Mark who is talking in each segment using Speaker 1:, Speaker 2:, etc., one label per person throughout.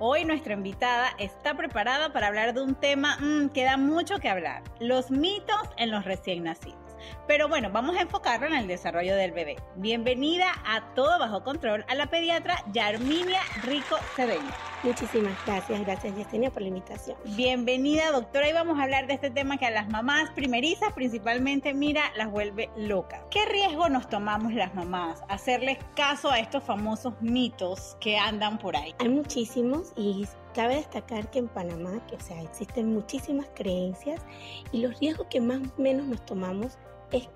Speaker 1: Hoy nuestra invitada está preparada para hablar de un tema mm, que da mucho que hablar, los mitos en los recién nacidos. Pero bueno, vamos a enfocarlo en el desarrollo del bebé. Bienvenida a Todo Bajo Control a la pediatra Yarminia Rico Cedeño.
Speaker 2: Muchísimas gracias, gracias Yesenia por la invitación.
Speaker 1: Bienvenida doctora y vamos a hablar de este tema que a las mamás primerizas principalmente, mira, las vuelve locas. ¿Qué riesgo nos tomamos las mamás? Hacerles caso a estos famosos mitos que andan por ahí.
Speaker 2: Hay muchísimos y cabe destacar que en Panamá, que o sea, existen muchísimas creencias y los riesgos que más o menos nos tomamos es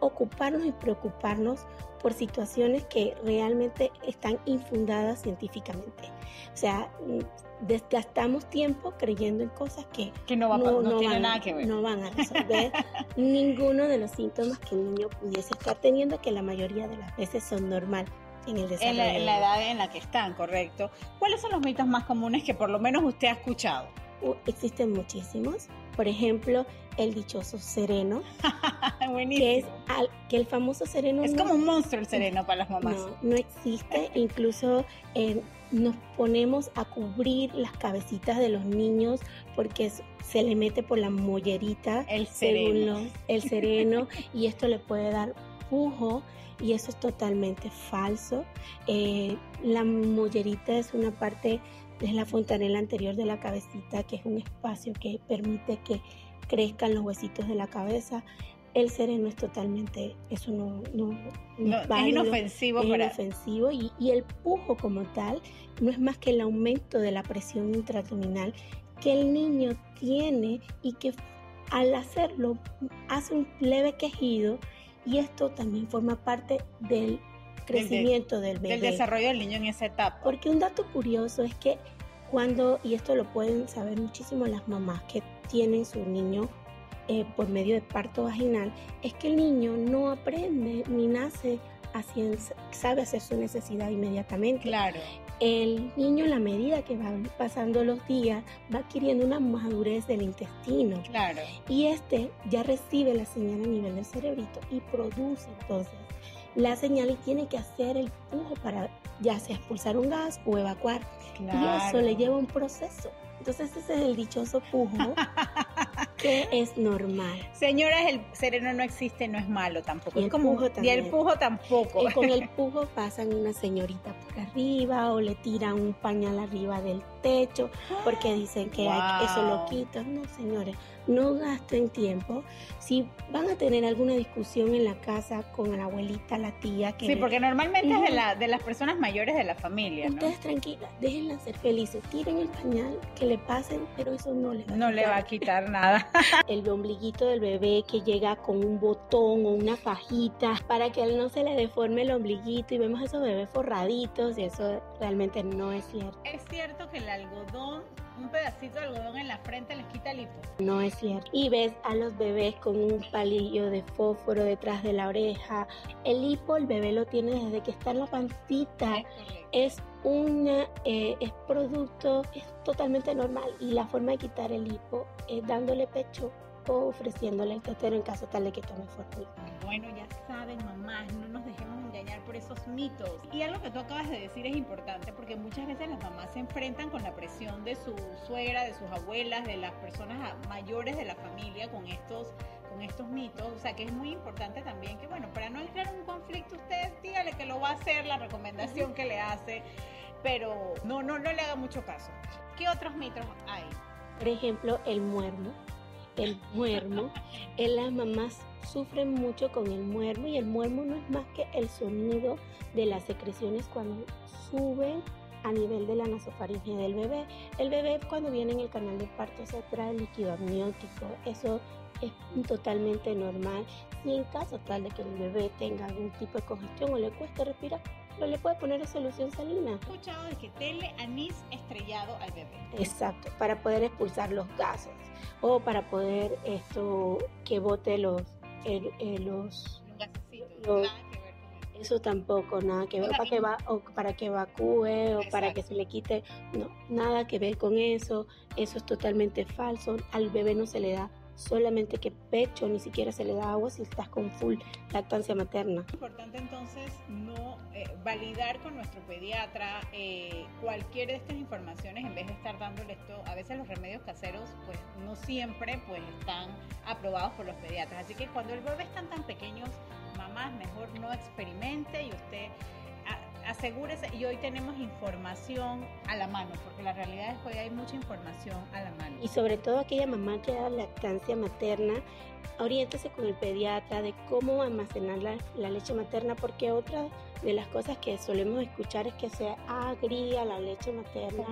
Speaker 2: ocuparnos y preocuparnos por situaciones que realmente están infundadas científicamente. O sea, mm, desgastamos tiempo creyendo en cosas que,
Speaker 1: no, va, van, nada que ver.
Speaker 2: No van a resolver ninguno de los síntomas que el niño pudiese estar teniendo, que la mayoría de las veces son normal en el desarrollo.
Speaker 1: En la, edad en la que están, correcto. ¿Cuáles son los mitos más comunes que por lo menos usted ha escuchado?
Speaker 2: existen muchísimos. Por ejemplo, el dichoso sereno. que es que el famoso sereno.
Speaker 1: Es como un monstruo el sereno para las mamás.
Speaker 2: No, no existe. Incluso eh, nos ponemos a cubrir las cabecitas de los niños porque se le mete por la mollerita.
Speaker 1: El sereno.
Speaker 2: el sereno. y esto le puede dar pujo y eso es totalmente falso. Eh, la mollerita es una parte es la fontanela anterior de la cabecita, que es un espacio que permite que crezcan los huesitos de la cabeza. El sereno es totalmente, eso no, no,
Speaker 1: es inofensivo.
Speaker 2: Es inofensivo y, y, el pujo como tal no es más que el aumento de la presión intraabdominal que el niño tiene y que al hacerlo hace un leve quejido y esto también forma parte del crecimiento del, bebé.
Speaker 1: Del desarrollo del niño en esa etapa.
Speaker 2: Porque un dato curioso es que cuando, y esto lo pueden saber muchísimo las mamás que tienen su niño eh, por medio de parto vaginal, es que el niño no aprende ni nace así, sabe hacer su necesidad inmediatamente.
Speaker 1: Claro.
Speaker 2: El niño, a la medida que van pasando los días, va adquiriendo una madurez del intestino.
Speaker 1: Claro.
Speaker 2: Y este ya recibe la señal a nivel del cerebrito y produce entonces la señal y tiene que hacer el pujo para ya sea expulsar un gas o evacuar. Y eso le lleva un proceso. Entonces ese es el dichoso pujo que es normal.
Speaker 1: Señoras, el sereno no existe, no es malo tampoco.
Speaker 2: Y el, pujo, también.
Speaker 1: Y el pujo tampoco.
Speaker 2: Y con el pujo pasan una señorita por arriba o le tiran un pañal arriba del techo porque dicen que eso lo quita. No, señores, no gasten tiempo. Si van a tener alguna discusión en la casa con la abuelita, la tía, que...
Speaker 1: Sí, porque normalmente es de, la, de las personas mayores de la familia.
Speaker 2: Ustedes tranquilas, déjenla ser felices, tiren el pañal, que le pasen, pero eso no le va a
Speaker 1: No le va a quitar nada.
Speaker 2: el ombliguito del bebé que llega con un botón o una fajita para que él no se le deforme el ombliguito y vemos a esos bebés forraditos y eso realmente no es cierto.
Speaker 1: Es cierto que el algodón un pedacito de algodón en la frente les quita el hipo.
Speaker 2: No es cierto. Y ves a los bebés con un palillo de fósforo detrás de la oreja. El hipo el bebé lo tiene desde que está en la pancita. Es una eh, es producto, es totalmente normal. Y la forma de quitar el hipo es dándole pecho o ofreciéndole el tetero en caso tal de que tome fórmula.
Speaker 1: Bueno, ya saben, mamás, no nos dejemos engañar por esos mitos. Y algo que tú acabas de decir es importante porque muchas veces las mamás se enfrentan con la presión de su suegra, de sus abuelas, de las personas mayores de la familia con estos con estos mitos, o sea que es muy importante también que, bueno, para no entrar en un conflicto, usted dígale que lo va a hacer, la recomendación que le hace, pero no, no, no le haga mucho caso. ¿Qué otros mitos hay?
Speaker 2: Por ejemplo, el muermo el muermo, las mamás sufren mucho con el muermo y el muermo no es más que el sonido de las secreciones cuando suben a nivel de la nasofaringe del bebé. El bebé cuando viene en el canal de parto se trae líquido amniótico, eso es totalmente normal. Si en caso tal de que el bebé tenga algún tipo de congestión o le cueste respirar, le puede poner solución salina.
Speaker 1: He escuchado de que tele anís estrellado al bebé.
Speaker 2: Exacto, para poder expulsar los gases o para poder esto que bote los los,
Speaker 1: los,
Speaker 2: eso tampoco, nada que ver para que, va, o para que evacúe o para que se le quite, no, nada que ver con eso, eso es totalmente falso, al bebé no se le da solamente que pecho, ni siquiera se le da agua si estás con full lactancia materna.
Speaker 1: Es importante entonces no eh, validar con nuestro pediatra eh, cualquiera de estas informaciones en vez de estar dándole esto, a veces los remedios caseros pues no siempre pues están aprobados por los pediatras, así que cuando el bebé están tan pequeños, mamás mejor no experimente y usted asegúrese, y hoy tenemos información a la mano, porque la realidad es que hoy hay mucha información a la mano.
Speaker 2: Y sobre todo aquella mamá que da lactancia materna, oriéntese con el pediatra de cómo almacenar la, leche materna, porque otra de las cosas que solemos escuchar es que se agría la leche materna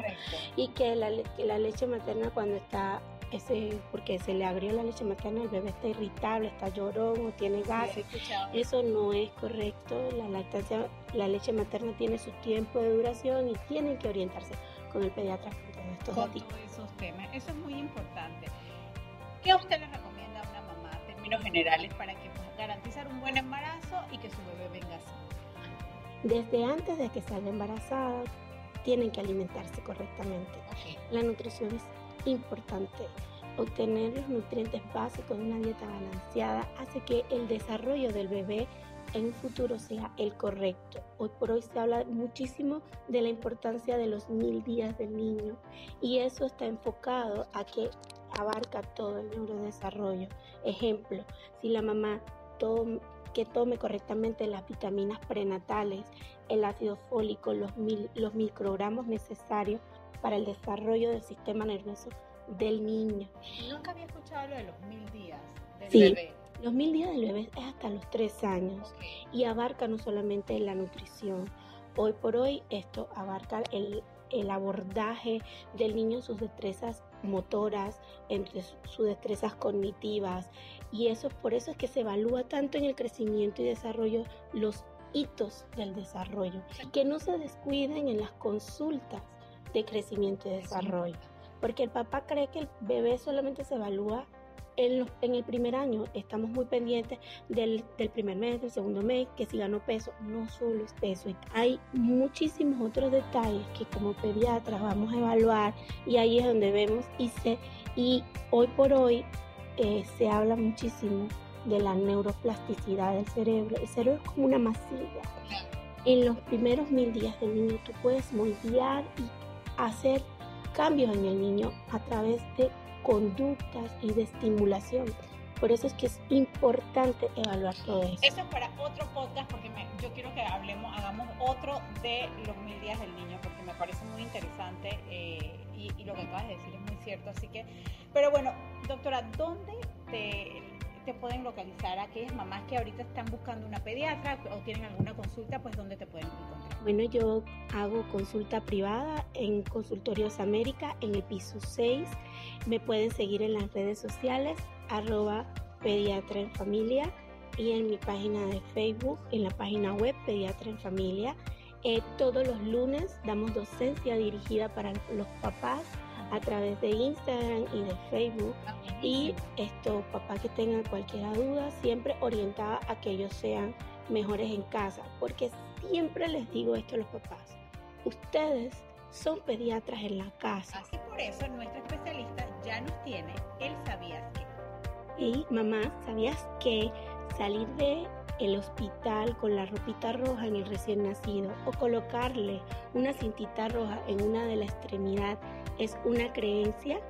Speaker 2: y que la, que la leche materna cuando está ese, porque se le abrió la leche materna, el bebé está irritable, está llorón o tiene gases. Eso no es correcto. La lactancia, la leche materna tiene su tiempo de duración y tienen que orientarse con el pediatra con todos estos
Speaker 1: con todos esos temas. Eso es muy importante. ¿Qué usted le recomienda a una mamá en términos generales para que pueda garantizar un buen embarazo y que su bebé venga así?
Speaker 2: Desde antes de que salga embarazada, tienen que alimentarse correctamente. La nutrición es importante. Obtener los nutrientes básicos de una dieta balanceada hace que el desarrollo del bebé en un futuro sea el correcto. Hoy por hoy se habla muchísimo de la importancia de los mil días del niño y eso está enfocado a que abarca todo el neurodesarrollo. Ejemplo, si la mamá que tome correctamente las vitaminas prenatales, el ácido fólico, los, los microgramos necesarios para el desarrollo del sistema nervioso del niño.
Speaker 1: Nunca había escuchado lo de los mil días del
Speaker 2: sí,
Speaker 1: bebé.
Speaker 2: Los mil días del bebé es hasta los tres años y abarca no solamente la nutrición. Hoy por hoy esto abarca el, el abordaje del niño, sus destrezas motoras, entre sus destrezas cognitivas y eso por eso es que se evalúa tanto en el crecimiento y desarrollo los hitos del desarrollo, que no se descuiden en las consultas de crecimiento y desarrollo. Porque el papá cree que el bebé solamente se evalúa en, en el primer año. Estamos muy pendientes del, del, primer mes, del segundo mes, que si ganó peso. No solo es peso. Hay muchísimos otros detalles que como pediatras vamos a evaluar y ahí es donde vemos y, se, y hoy por hoy eh, se habla muchísimo de la neuroplasticidad del cerebro. El cerebro es como una masilla. En los primeros mil días del niño tú puedes moldear y hacer cambios en el niño a través de conductas y de estimulación. Por eso es que es importante evaluar todo eso.
Speaker 1: Eso es para otro podcast porque yo quiero que hablemos, hagamos otro de los mil días del niño me parece muy interesante eh, y, lo que acabas de decir es muy cierto. Así que, pero bueno, doctora, ¿dónde te pueden localizar aquellas mamás que ahorita están buscando una pediatra o tienen alguna consulta, pues dónde te pueden encontrar?
Speaker 2: Bueno, yo hago consulta privada en Consultorios América en el piso 6. Me pueden seguir en las redes sociales arroba pediatra en familia y en mi página de Facebook, en la página web Pediatra en Familia. Eh, todos los lunes damos docencia dirigida para los papás a través de Instagram y de Facebook. Y esto, papá que tengan cualquier duda, siempre orientada a que ellos sean mejores en casa, porque siempre les digo esto a los papás, ustedes son pediatras en la casa.
Speaker 1: Así por eso nuestro especialista ya nos tiene el sabías que.
Speaker 2: Y mamá, ¿sabías que salir de el hospital con la ropita roja en el recién nacido o colocarle una cintita roja en una de la extremidad es una creencia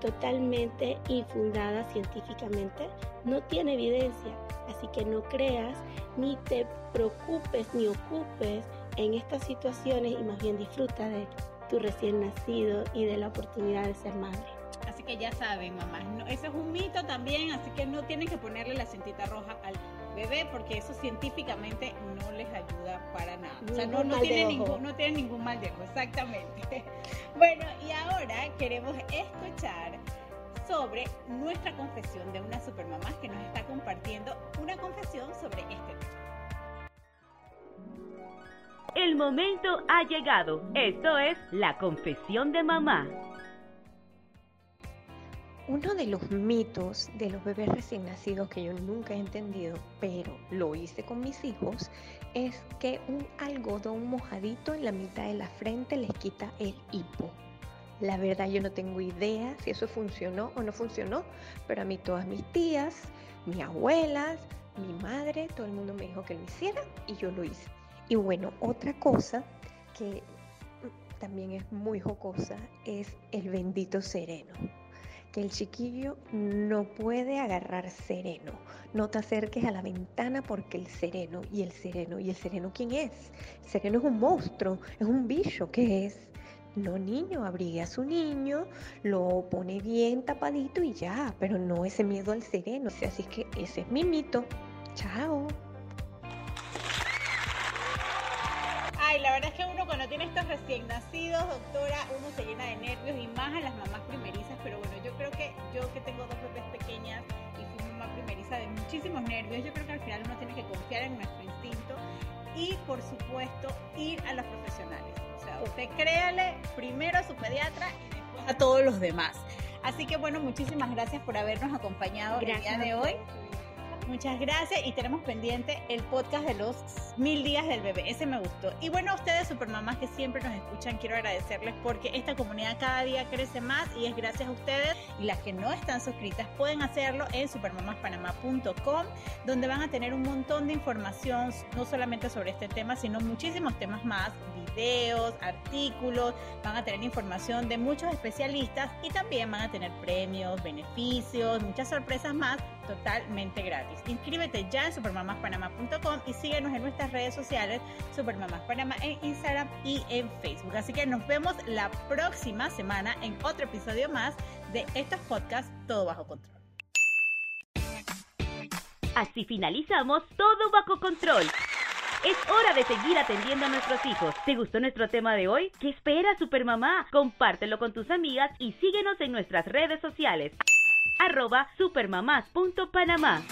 Speaker 2: totalmente infundada científicamente, no tiene evidencia, así que no creas ni te preocupes ni ocupes en estas situaciones y más bien disfruta de tu recién nacido y de la oportunidad de ser madre.
Speaker 1: Así que ya saben, mamá, no, eso es un mito también, así que no tienen que ponerle la cintita roja al bebé porque eso científicamente no les ayuda para nada. o sea, no, no tiene ningún, no tiene ningún mal de ojo, exactamente. Bueno, y ahora queremos escuchar sobre nuestra confesión de una supermamá que nos está compartiendo una confesión sobre este tema.
Speaker 3: El momento ha llegado. Esto es la confesión de mamá.
Speaker 4: Uno de los mitos de los bebés recién nacidos que yo nunca he entendido, pero lo hice con mis hijos, es que un algodón mojadito en la mitad de la frente les quita el hipo. La verdad yo no tengo idea si eso funcionó o no funcionó, pero a mí todas mis tías, mis abuelas, mi madre, todo el mundo me dijo que lo hiciera y yo lo hice. Y bueno, otra cosa que también es muy jocosa es el bendito sereno que el chiquillo no puede agarrar sereno. No te acerques a la ventana porque el sereno y el sereno y el sereno, ¿quién es? El sereno es un monstruo, es un bicho, ¿qué es? No, niño, abrigue a su niño, lo pone bien tapadito y ya, pero no ese miedo al sereno. Así que ese es mi mito. Chao.
Speaker 1: Ay, la verdad es que uno cuando tiene estos recién nacidos, doctora, uno se llena de nervios y más a las mamás primerizas, pero bueno, yo creo que yo que tengo dos bebés pequeñas y fui mamá primeriza de muchísimos nervios, yo creo que al final uno tiene que confiar en nuestro instinto y por supuesto ir a los profesionales. O sea, usted créale primero a su pediatra y después a todos los demás. Así que bueno, muchísimas gracias por habernos acompañado el día de hoy. Muchas gracias y tenemos pendiente el podcast de los mil días del bebé. Ese me gustó. Y bueno, a ustedes, supermamás que siempre nos escuchan, quiero agradecerles porque esta comunidad cada día crece más y es gracias a ustedes. Y las que no están suscritas pueden hacerlo en supermamaspanamá.com, donde van a tener un montón de información, no solamente sobre este tema, sino muchísimos temas más, videos, artículos, van a tener información de muchos especialistas y también van a tener premios, beneficios, muchas sorpresas más totalmente gratis. Inscríbete ya en supermamaspanamá.com y síguenos en nuestras redes sociales, Supermamás Panamá en Instagram y en Facebook. Así que nos vemos la próxima semana en otro episodio más de estos podcasts Todo Bajo Control.
Speaker 3: Así finalizamos Todo Bajo Control. Es hora de seguir atendiendo a nuestros hijos. ¿Te gustó nuestro tema de hoy? ¿Qué espera Supermamá? Compártelo con tus amigas y síguenos en nuestras redes sociales arroba supermamás.panamá.